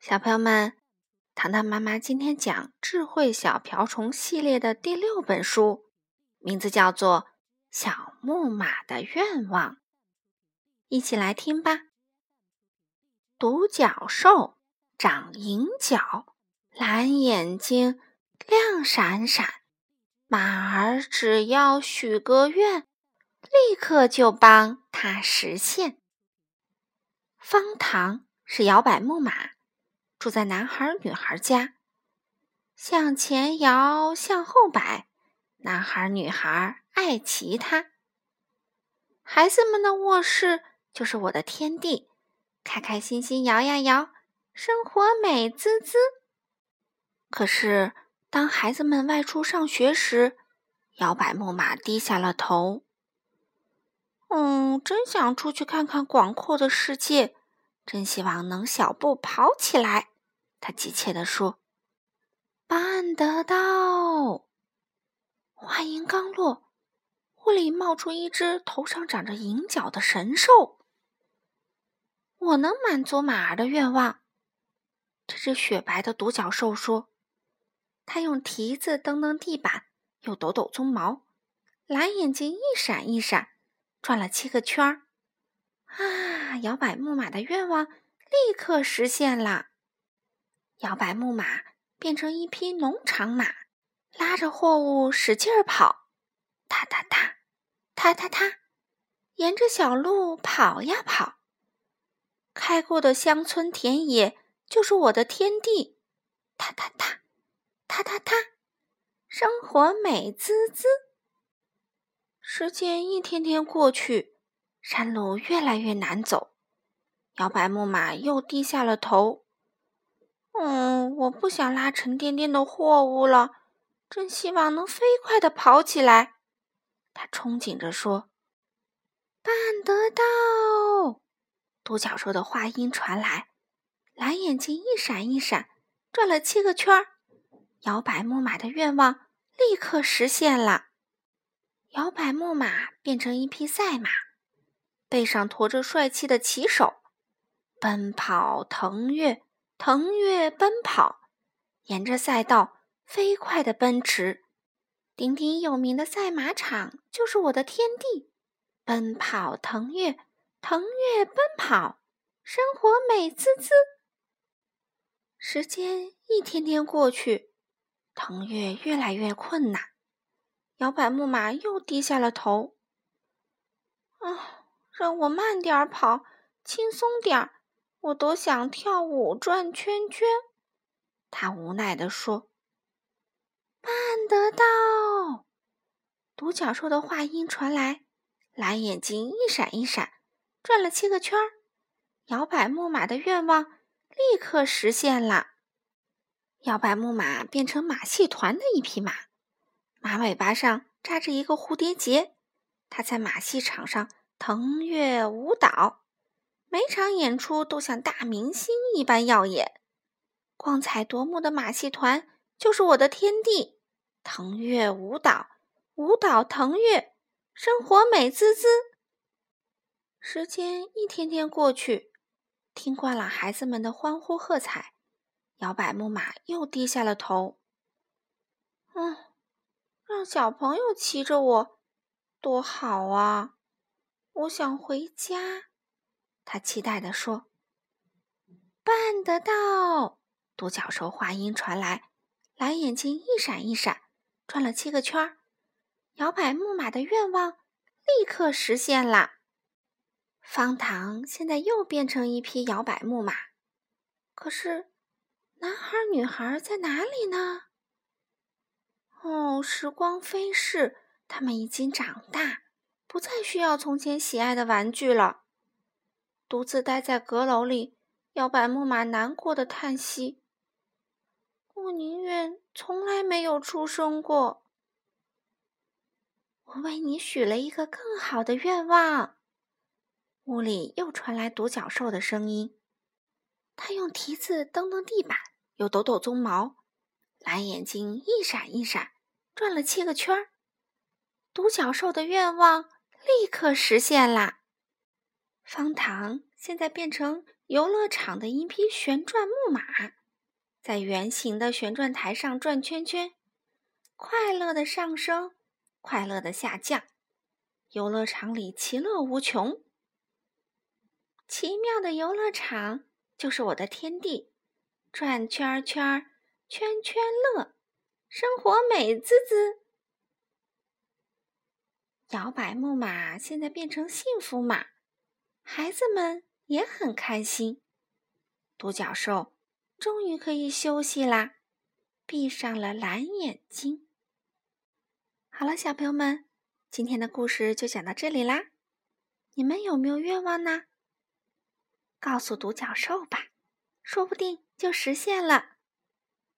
小朋友们，糖糖妈妈今天讲《智慧小瓢虫》系列的第六本书，名字叫做《小木马的愿望》。一起来听吧。独角兽长银角，蓝眼睛，亮闪闪。马儿只要许个愿，立刻就帮他实现。方糖是摇摆木马。住在男孩女孩家，向前摇，向后摆，男孩女孩爱骑它。孩子们的卧室就是我的天地，开开心心摇呀摇，生活美滋滋。可是当孩子们外出上学时，摇摆木马低下了头。嗯，真想出去看看广阔的世界。真希望能小步跑起来，他急切地说：“办得到！”话音刚落，屋里冒出一只头上长着银角的神兽。我能满足马儿的愿望，这只雪白的独角兽说。它用蹄子蹬蹬地板，又抖抖鬃毛，蓝眼睛一闪一闪，转了七个圈儿。啊！摇摆木马的愿望立刻实现了。摇摆木马变成一匹农场马，拉着货物使劲儿跑，踏踏踏，踏踏踏，沿着小路跑呀跑。开过的乡村田野就是我的天地，踏踏踏，踏踏踏，生活美滋滋。时间一天天过去。山路越来越难走，摇摆木马又低下了头。嗯，我不想拉沉甸甸的货物了，真希望能飞快的跑起来。他憧憬着说：“办得到！”独角兽的话音传来，蓝眼睛一闪一闪，转了七个圈儿。摇摆木马的愿望立刻实现了，摇摆木马变成一匹赛马。背上驮着帅气的骑手，奔跑腾跃，腾跃奔跑，沿着赛道飞快地奔驰。鼎鼎有名的赛马场就是我的天地。奔跑腾跃，腾跃奔跑，生活美滋滋。时间一天天过去，腾跃越来越困难，摇摆木马又低下了头。啊！让我慢点跑，轻松点儿，我多想跳舞转圈圈。他无奈地说：“办得到！”独角兽的话音传来，蓝眼睛一闪一闪，转了七个圈。摇摆木马的愿望立刻实现了，摇摆木马变成马戏团的一匹马，马尾巴上扎着一个蝴蝶结，它在马戏场上。腾跃舞蹈，每场演出都像大明星一般耀眼，光彩夺目的马戏团就是我的天地。腾跃舞蹈，舞蹈腾跃，生活美滋滋。时间一天天过去，听惯了孩子们的欢呼喝彩，摇摆木马又低下了头。嗯，让小朋友骑着我，多好啊！我想回家，他期待地说：“办得到！”独角兽话音传来，蓝眼睛一闪一闪，转了七个圈儿。摇摆木马的愿望立刻实现了。方糖现在又变成一匹摇摆木马，可是男孩女孩在哪里呢？哦，时光飞逝，他们已经长大。不再需要从前喜爱的玩具了。独自待在阁楼里，摇摆木马难过的叹息：“我宁愿从来没有出生过。”我为你许了一个更好的愿望。屋里又传来独角兽的声音，它用蹄子蹬蹬地板，又抖抖鬃毛，蓝眼睛一闪一闪，转了七个圈儿。独角兽的愿望。立刻实现啦！方糖现在变成游乐场的一匹旋转木马，在圆形的旋转台上转圈圈，快乐的上升，快乐的下降。游乐场里其乐无穷。奇妙的游乐场就是我的天地，转圈圈，圈圈乐，生活美滋滋。摇摆木马现在变成幸福马，孩子们。也很开心，独角兽终于可以休息啦，闭上了蓝眼睛。好了，小朋友们，今天的故事就讲到这里啦。你们有没有愿望呢？告诉独角兽吧，说不定就实现了。